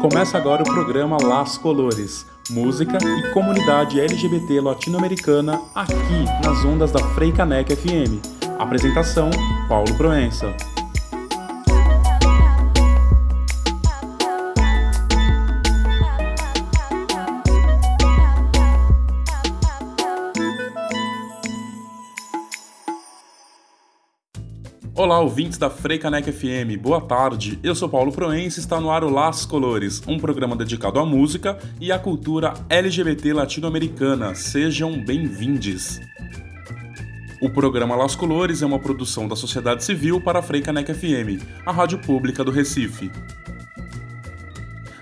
Começa agora o programa Las Colores, música e comunidade LGBT latino-americana aqui nas ondas da Freicanec FM. Apresentação: Paulo Proença. Olá, ouvintes da Freicanec FM, boa tarde. Eu sou Paulo Proença e está no ar o Las Colores, um programa dedicado à música e à cultura LGBT latino-americana. Sejam bem-vindos. O programa Las Colores é uma produção da sociedade civil para a Freicanec FM, a rádio pública do Recife.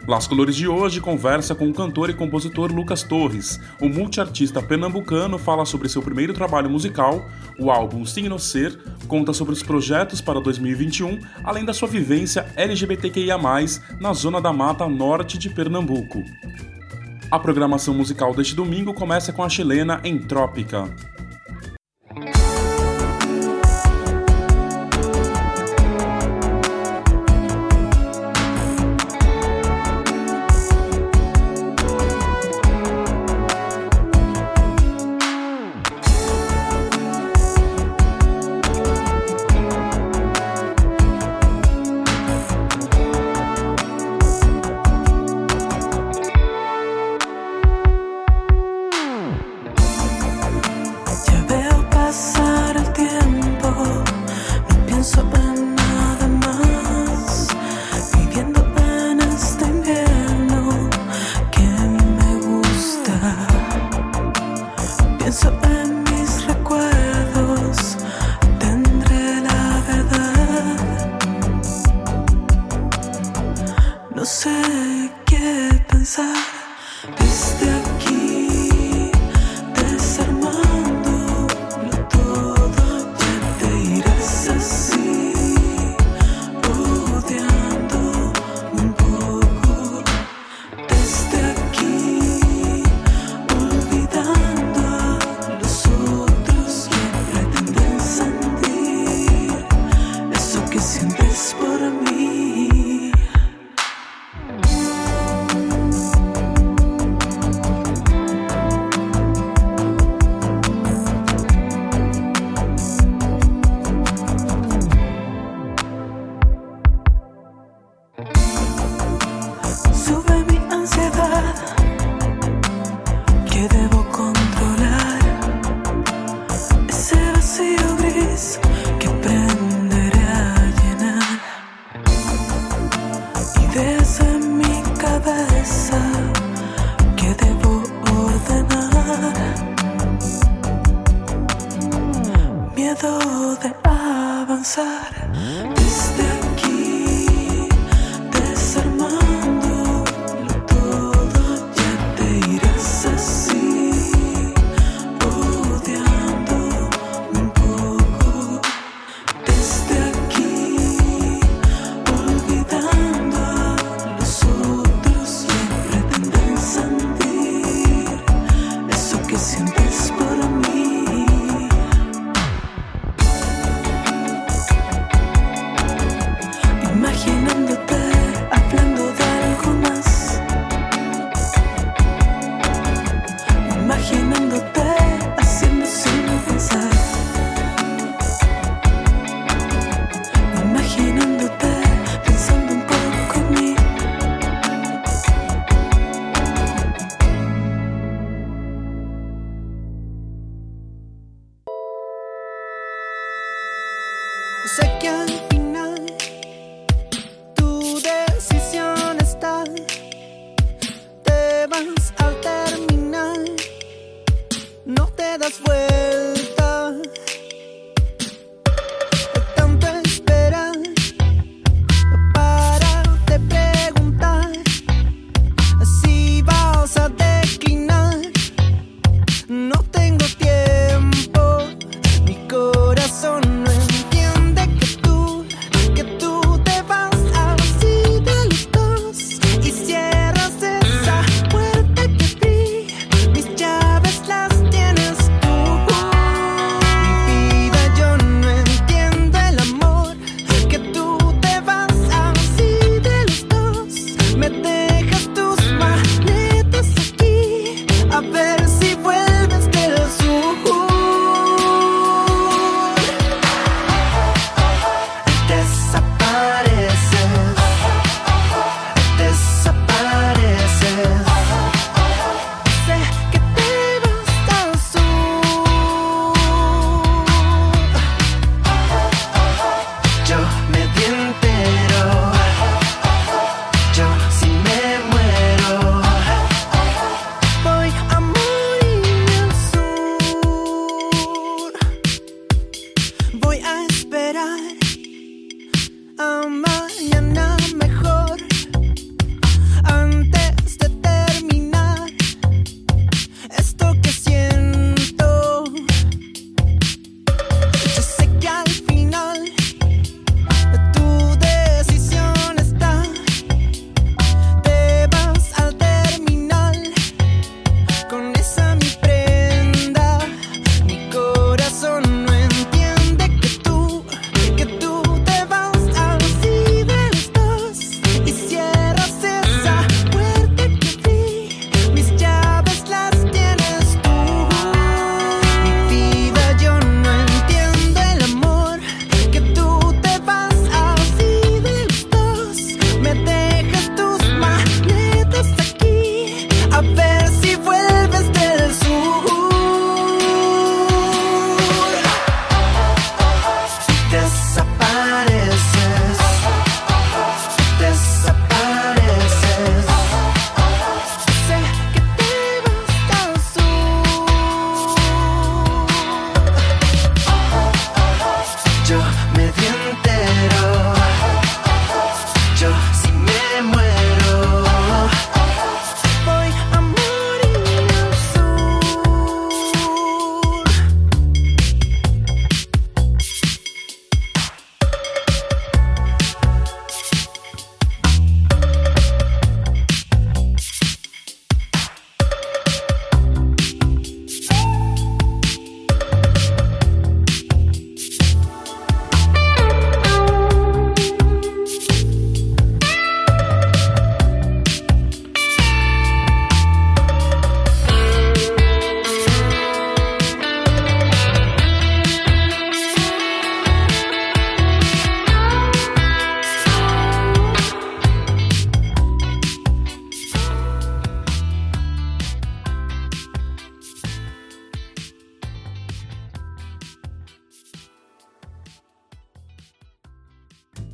Las Colores de hoje conversa com o cantor e compositor Lucas Torres. O multiartista pernambucano fala sobre seu primeiro trabalho musical, o álbum Signo Ser, conta sobre os projetos para 2021, além da sua vivência LGBTQIA+, na zona da mata norte de Pernambuco. A programação musical deste domingo começa com a chilena Entrópica.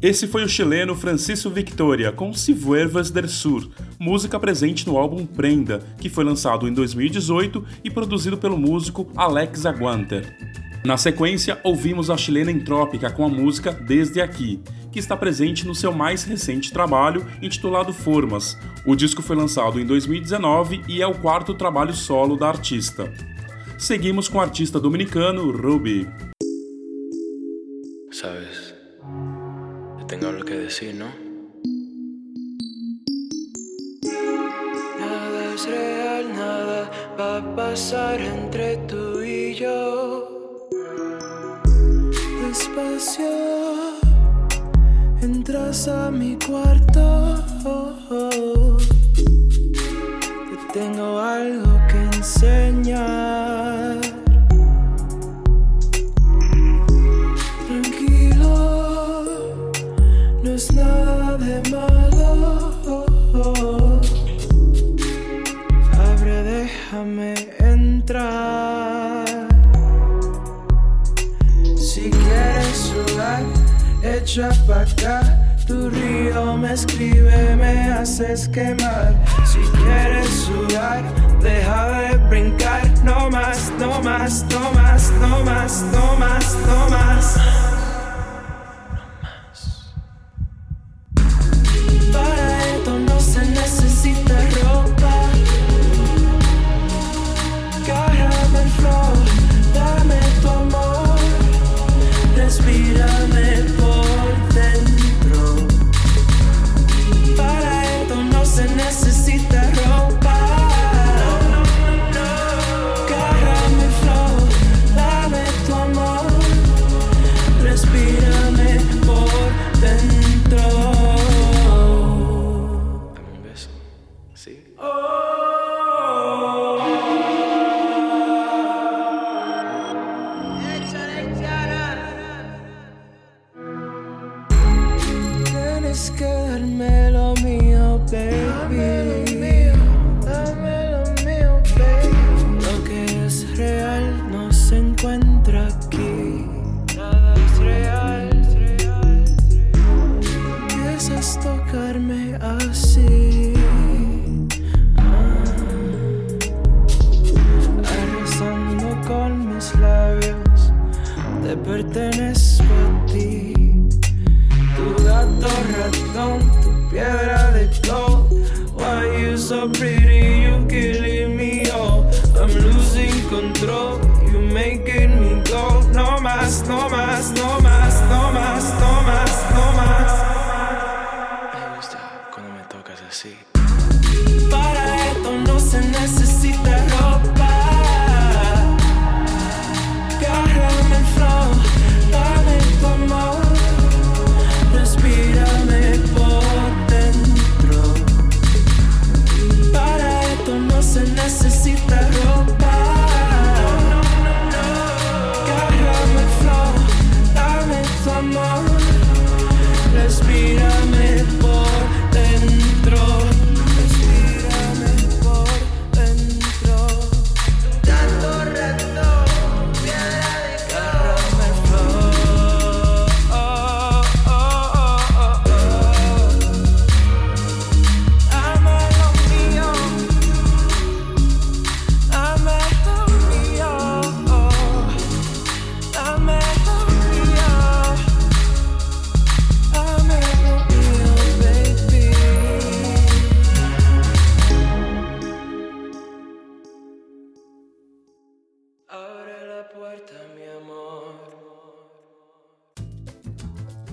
Esse foi o chileno Francisco Victoria com Si del Sur, música presente no álbum Prenda, que foi lançado em 2018 e produzido pelo músico Alex Aguanter. Na sequência, ouvimos a chilena Entrópica com a música Desde Aqui, que está presente no seu mais recente trabalho, intitulado Formas. O disco foi lançado em 2019 e é o quarto trabalho solo da artista. Seguimos com o artista dominicano Ruby. Sabes. Tengo algo que decir, ¿no? Nada es real, nada va a pasar entre tú y yo. Despacio, entras a mi cuarto. Te tengo algo que enseñar. Echa pa' acá. Tu río me escribe, me haces quemar. Si quieres sudar, deja de brincar. No más, no más, no más, no más, no más, no más.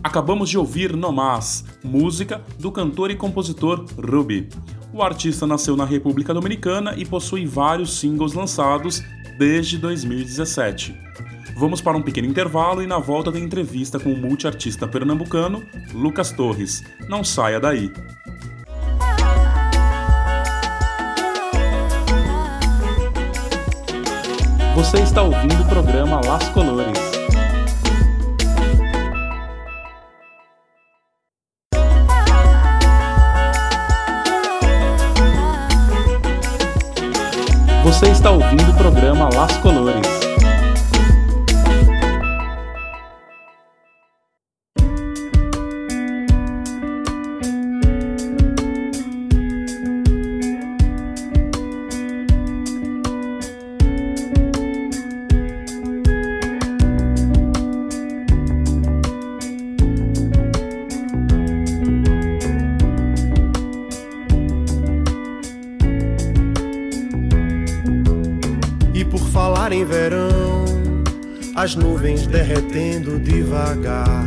Acabamos de ouvir Nomás, música do cantor e compositor Ruby. O artista nasceu na República Dominicana e possui vários singles lançados desde 2017. Vamos para um pequeno intervalo e na volta tem entrevista com o multiartista pernambucano Lucas Torres. Não saia daí. Você está ouvindo o programa Las Colores. Você está ouvindo nuvens derretendo devagar.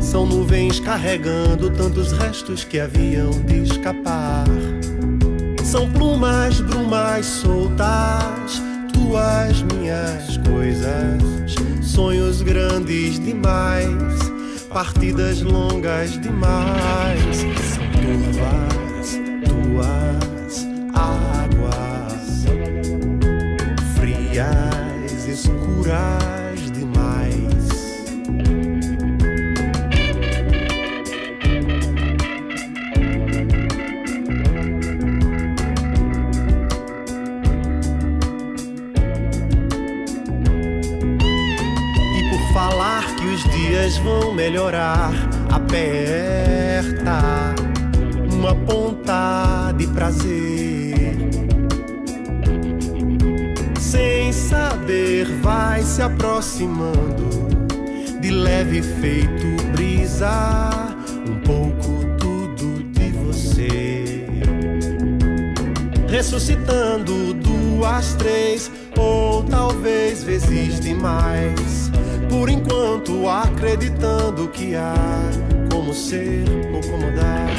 São nuvens carregando tantos restos que haviam de escapar. São plumas, brumas soltas, tuas minhas coisas. Sonhos grandes demais, partidas longas demais. São turvas, tuas águas, frias, escuras melhorar. Aperta uma ponta de prazer. Sem saber, vai se aproximando de leve feito brisa. Um pouco tudo de você. Ressuscitando duas, três ou talvez vezes demais por enquanto acreditando que há como ser ou como dar.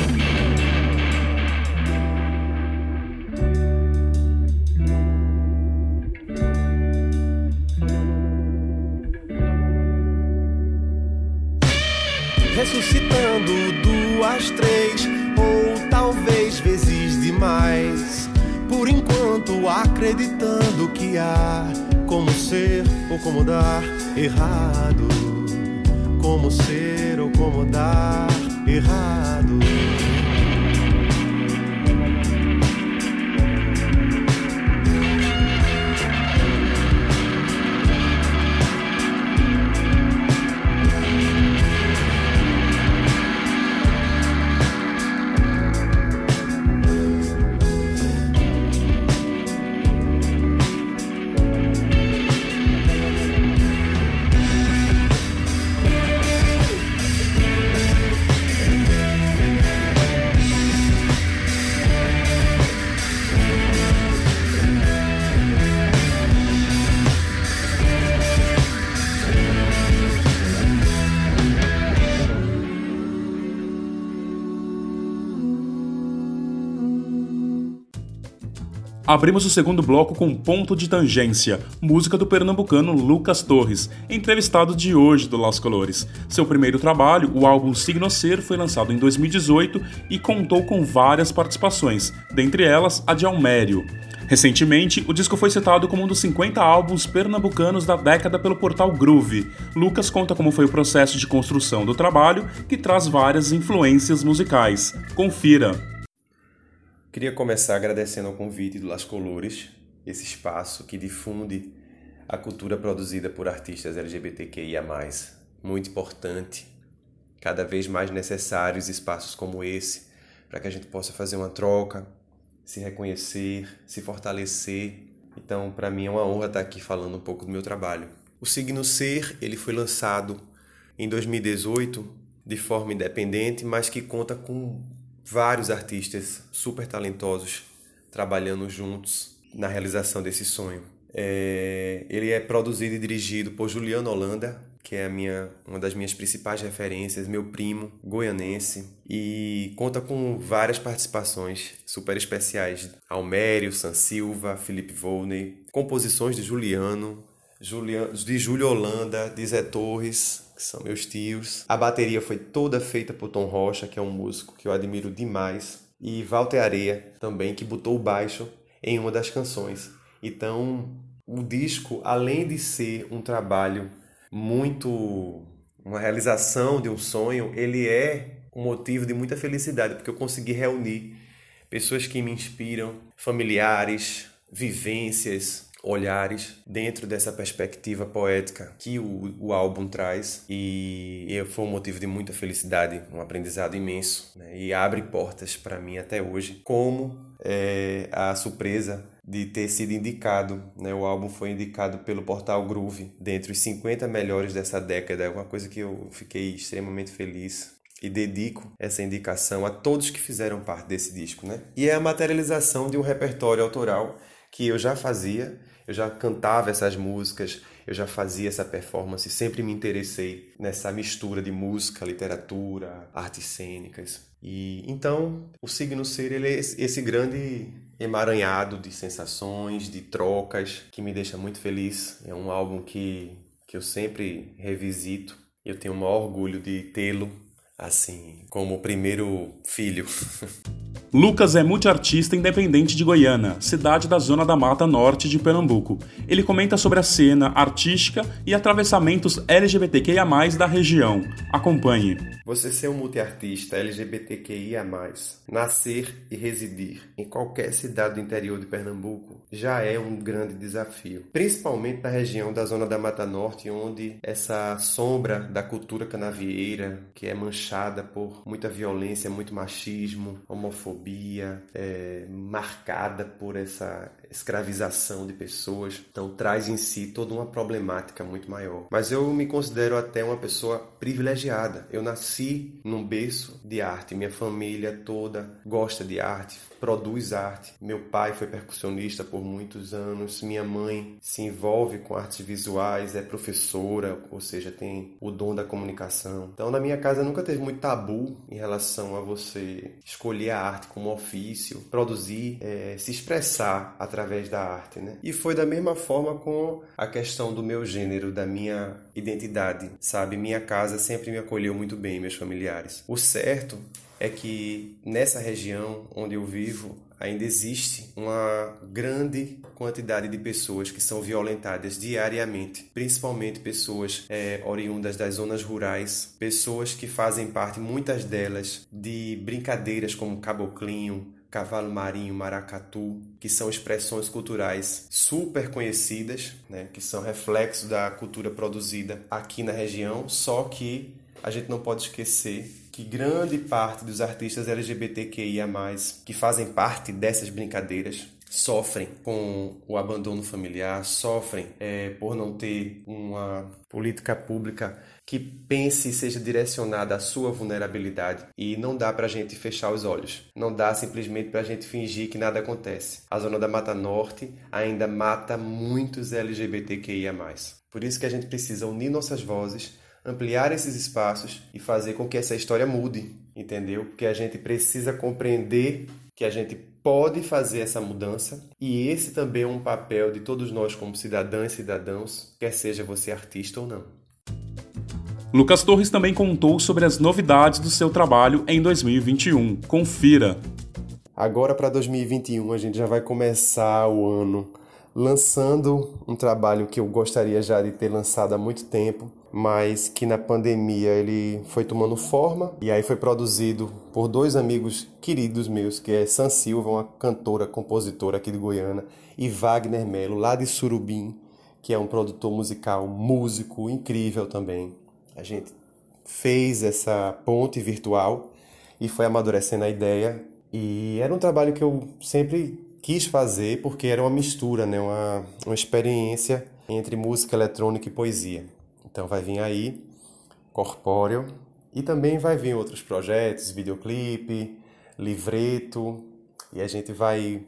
Ressuscitando duas, três ou talvez vezes demais. Por enquanto acreditando que há como ser ou como dar errado. Como ser ou como dar errado. Abrimos o segundo bloco com Ponto de Tangência, música do pernambucano Lucas Torres, entrevistado de hoje do Las Colores. Seu primeiro trabalho, o álbum Signo Ser, foi lançado em 2018 e contou com várias participações, dentre elas a de Almério. Recentemente, o disco foi citado como um dos 50 álbuns pernambucanos da década pelo portal Groove. Lucas conta como foi o processo de construção do trabalho, que traz várias influências musicais. Confira! Queria começar agradecendo ao convite do Las Colores, esse espaço que difunde a cultura produzida por artistas LGBTQIA+. Muito importante, cada vez mais necessários espaços como esse, para que a gente possa fazer uma troca, se reconhecer, se fortalecer. Então, para mim é uma honra estar aqui falando um pouco do meu trabalho. O Signo Ser, ele foi lançado em 2018 de forma independente, mas que conta com vários artistas super talentosos trabalhando juntos na realização desse sonho. É, ele é produzido e dirigido por Juliano Holanda, que é a minha, uma das minhas principais referências, meu primo, goianense, e conta com várias participações super especiais. Almério, San Silva, Felipe Volney, composições de Juliano, Juliano de Júlio Holanda, de Zé Torres, que são meus tios. A bateria foi toda feita por Tom Rocha, que é um músico que eu admiro demais, e Walter Areia também, que botou o baixo em uma das canções. Então, o disco, além de ser um trabalho muito uma realização de um sonho, ele é um motivo de muita felicidade, porque eu consegui reunir pessoas que me inspiram, familiares, vivências, olhares dentro dessa perspectiva poética que o, o álbum traz e foi um motivo de muita felicidade, um aprendizado imenso né? e abre portas para mim até hoje, como é, a surpresa de ter sido indicado, né? O álbum foi indicado pelo portal Groove dentre os 50 melhores dessa década, é uma coisa que eu fiquei extremamente feliz e dedico essa indicação a todos que fizeram parte desse disco, né? E é a materialização de um repertório autoral que eu já fazia eu já cantava essas músicas, eu já fazia essa performance, sempre me interessei nessa mistura de música, literatura, artes cênicas. E então, o signo ser ele é esse grande emaranhado de sensações, de trocas, que me deixa muito feliz. É um álbum que, que eu sempre revisito. Eu tenho o maior orgulho de tê-lo assim, como primeiro filho. Lucas é multiartista independente de Goiânia, cidade da zona da Mata Norte de Pernambuco. Ele comenta sobre a cena artística e atravessamentos LGBTQIA+, da região. Acompanhe. Você ser um multiartista LGBTQIA+, nascer e residir em qualquer cidade do interior de Pernambuco já é um grande desafio. Principalmente na região da zona da Mata Norte, onde essa sombra da cultura canavieira, que é manchada por muita violência, muito machismo, homofobia, é, marcada por essa escravização de pessoas. Então traz em si toda uma problemática muito maior. Mas eu me considero até uma pessoa privilegiada. Eu nasci num berço de arte. Minha família toda gosta de arte, produz arte. Meu pai foi percussionista por muitos anos. Minha mãe se envolve com artes visuais, é professora, ou seja, tem o dom da comunicação. Então na minha casa nunca teve muito tabu em relação a você escolher a arte como ofício, produzir, é, se expressar através da arte, né? E foi da mesma forma com a questão do meu gênero, da minha identidade, sabe? Minha casa sempre me acolheu muito bem, meus familiares. O certo é que nessa região onde eu vivo ainda existe uma grande quantidade de pessoas que são violentadas diariamente, principalmente pessoas é, oriundas das zonas rurais, pessoas que fazem parte, muitas delas, de brincadeiras como caboclinho, cavalo marinho, maracatu, que são expressões culturais super conhecidas, né, que são reflexo da cultura produzida aqui na região, só que a gente não pode esquecer que grande parte dos artistas LGBTQIA+, que fazem parte dessas brincadeiras, sofrem com o abandono familiar, sofrem é, por não ter uma política pública que pense e seja direcionada à sua vulnerabilidade. E não dá para a gente fechar os olhos. Não dá simplesmente para a gente fingir que nada acontece. A zona da Mata Norte ainda mata muitos LGBTQIA+. Por isso que a gente precisa unir nossas vozes ampliar esses espaços e fazer com que essa história mude, entendeu? Porque a gente precisa compreender que a gente pode fazer essa mudança e esse também é um papel de todos nós como cidadãs e cidadãos, quer seja você artista ou não. Lucas Torres também contou sobre as novidades do seu trabalho em 2021. Confira. Agora para 2021 a gente já vai começar o ano lançando um trabalho que eu gostaria já de ter lançado há muito tempo, mas que na pandemia ele foi tomando forma e aí foi produzido por dois amigos queridos meus, que é San Silva, uma cantora, compositora aqui de Goiânia, e Wagner Melo, lá de Surubim, que é um produtor musical, músico incrível também. A gente fez essa ponte virtual e foi amadurecendo a ideia e era um trabalho que eu sempre quis fazer porque era uma mistura, né? uma, uma experiência entre música eletrônica e poesia. Então vai vir aí Corpóreo e também vai vir outros projetos, videoclipe, livreto e a gente vai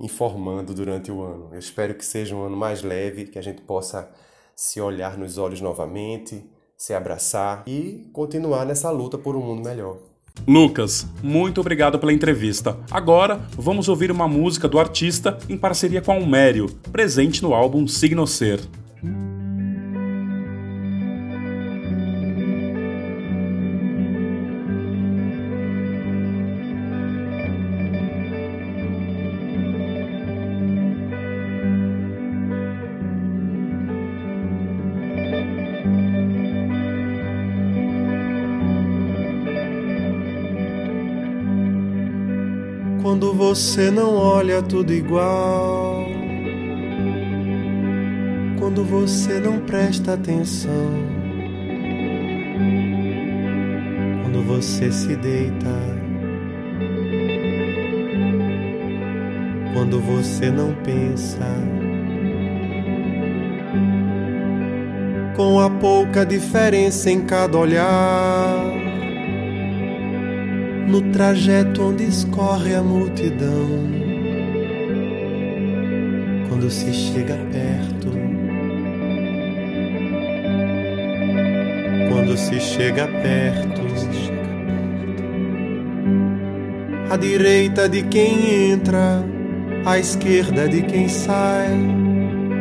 informando durante o ano. Eu espero que seja um ano mais leve, que a gente possa se olhar nos olhos novamente, se abraçar e continuar nessa luta por um mundo melhor. Lucas, muito obrigado pela entrevista. Agora, vamos ouvir uma música do artista em parceria com Almério, presente no álbum Signo Ser. Quando você não olha tudo igual. Quando você não presta atenção. Quando você se deita. Quando você não pensa. Com a pouca diferença em cada olhar no trajeto onde escorre a multidão. Quando se chega perto, quando se chega perto, à direita de quem entra, à esquerda de quem sai,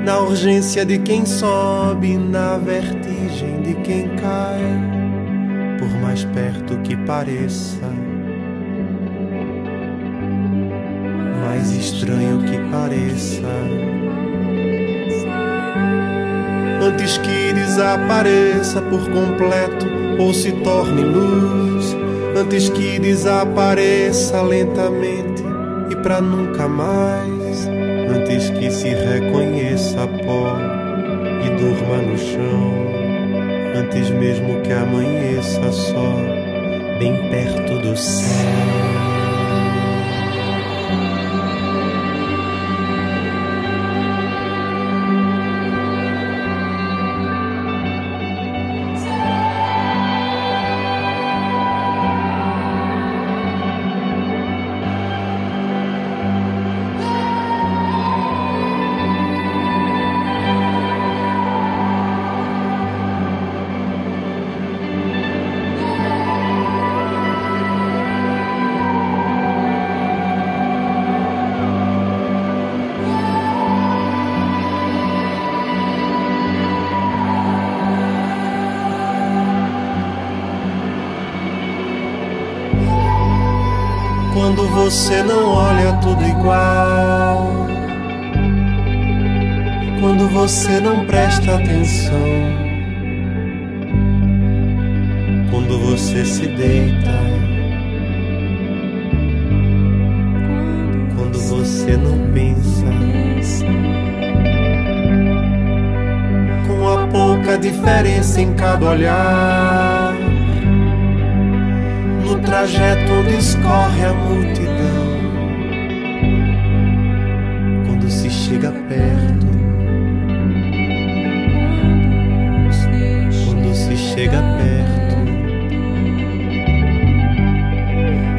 na urgência de quem sobe, na vertigem de quem cai, por mais perto que pareça estranho que pareça. Antes que desapareça por completo ou se torne luz, antes que desapareça lentamente e para nunca mais, antes que se reconheça pó e durma no chão, antes mesmo que amanheça só, bem perto do céu. Você não olha tudo igual. Quando você não presta atenção. Quando você se deita. Quando você não pensa. Com a pouca diferença em cada olhar no trajeto onde escorre a multidão. Chega perto, quando se chega perto,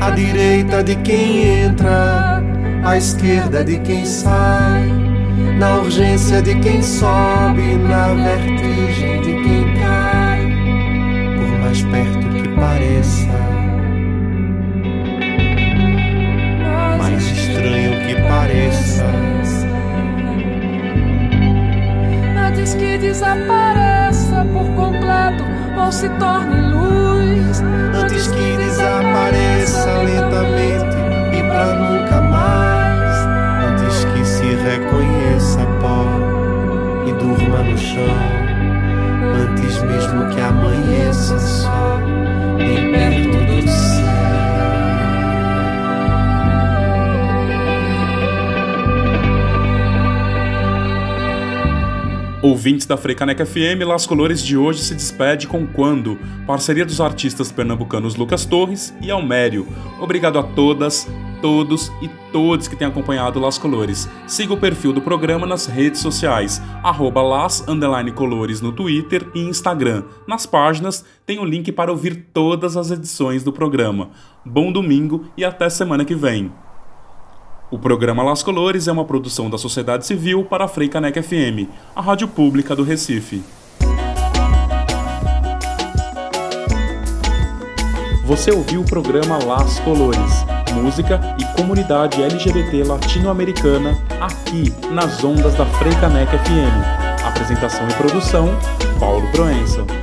à direita de quem entra, à esquerda de quem sai, na urgência de quem sobe, na vertigem da Freicaneca FM, Las Colores de hoje se despede com Quando, parceria dos artistas pernambucanos Lucas Torres e Almério. Obrigado a todas, todos e todos que têm acompanhado Las Colores. Siga o perfil do programa nas redes sociais, arroba Las Colores no Twitter e Instagram. Nas páginas tem o link para ouvir todas as edições do programa. Bom domingo e até semana que vem. O programa Las Colores é uma produção da sociedade civil para a Freicanec FM, a rádio pública do Recife. Você ouviu o programa Las Colores, música e comunidade LGBT latino-americana aqui nas ondas da Freicanec FM. Apresentação e produção, Paulo Proença.